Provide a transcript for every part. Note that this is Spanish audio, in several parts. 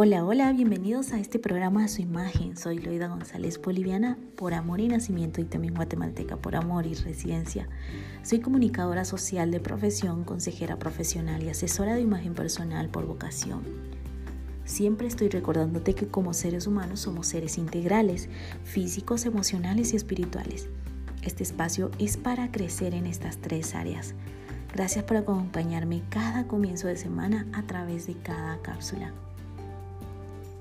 Hola, hola, bienvenidos a este programa a su imagen. Soy Loida González, boliviana por amor y nacimiento y también guatemalteca por amor y residencia. Soy comunicadora social de profesión, consejera profesional y asesora de imagen personal por vocación. Siempre estoy recordándote que como seres humanos somos seres integrales, físicos, emocionales y espirituales. Este espacio es para crecer en estas tres áreas. Gracias por acompañarme cada comienzo de semana a través de cada cápsula.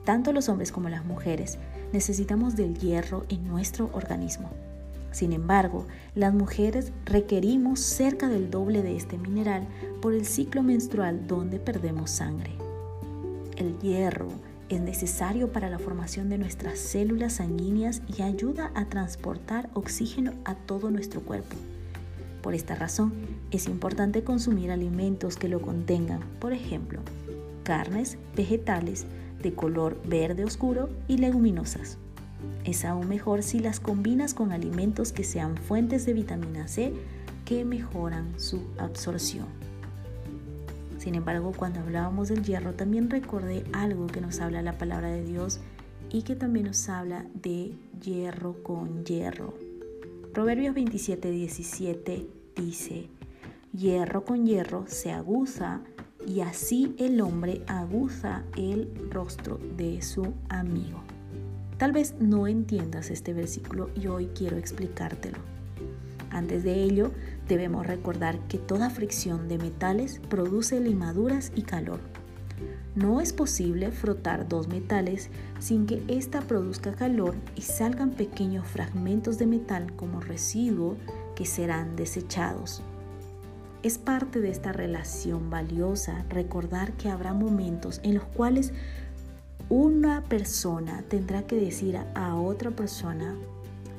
Tanto los hombres como las mujeres necesitamos del hierro en nuestro organismo. Sin embargo, las mujeres requerimos cerca del doble de este mineral por el ciclo menstrual donde perdemos sangre. El hierro es necesario para la formación de nuestras células sanguíneas y ayuda a transportar oxígeno a todo nuestro cuerpo. Por esta razón, es importante consumir alimentos que lo contengan, por ejemplo, carnes, vegetales, de color verde oscuro y leguminosas. Es aún mejor si las combinas con alimentos que sean fuentes de vitamina C que mejoran su absorción. Sin embargo, cuando hablábamos del hierro, también recordé algo que nos habla la palabra de Dios y que también nos habla de hierro con hierro. Proverbios 27, 17 dice, hierro con hierro se aguza y así el hombre aguza el rostro de su amigo. Tal vez no entiendas este versículo y hoy quiero explicártelo. Antes de ello, debemos recordar que toda fricción de metales produce limaduras y calor. No es posible frotar dos metales sin que ésta produzca calor y salgan pequeños fragmentos de metal como residuo que serán desechados. Es parte de esta relación valiosa recordar que habrá momentos en los cuales una persona tendrá que decir a otra persona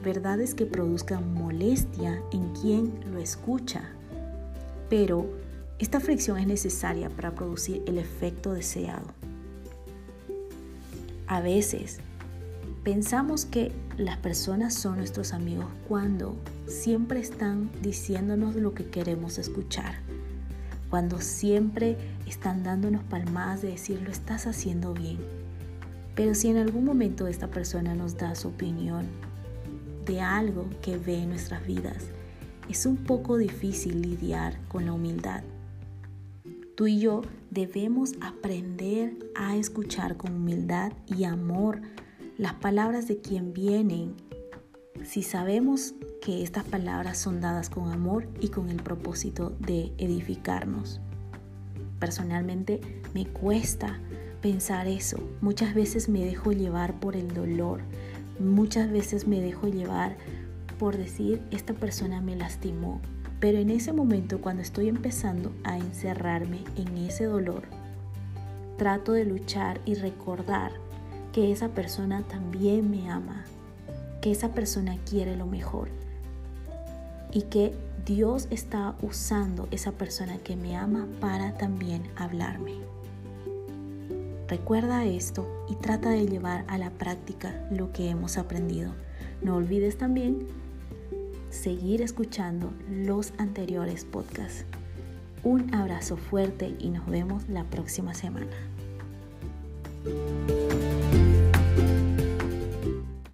verdades que produzcan molestia en quien lo escucha. Pero esta fricción es necesaria para producir el efecto deseado. A veces Pensamos que las personas son nuestros amigos cuando siempre están diciéndonos lo que queremos escuchar, cuando siempre están dándonos palmadas de decir lo estás haciendo bien. Pero si en algún momento esta persona nos da su opinión de algo que ve en nuestras vidas, es un poco difícil lidiar con la humildad. Tú y yo debemos aprender a escuchar con humildad y amor las palabras de quien vienen, si sabemos que estas palabras son dadas con amor y con el propósito de edificarnos. Personalmente me cuesta pensar eso. Muchas veces me dejo llevar por el dolor. Muchas veces me dejo llevar por decir, esta persona me lastimó. Pero en ese momento, cuando estoy empezando a encerrarme en ese dolor, trato de luchar y recordar que esa persona también me ama, que esa persona quiere lo mejor y que Dios está usando esa persona que me ama para también hablarme. Recuerda esto y trata de llevar a la práctica lo que hemos aprendido. No olvides también seguir escuchando los anteriores podcasts. Un abrazo fuerte y nos vemos la próxima semana.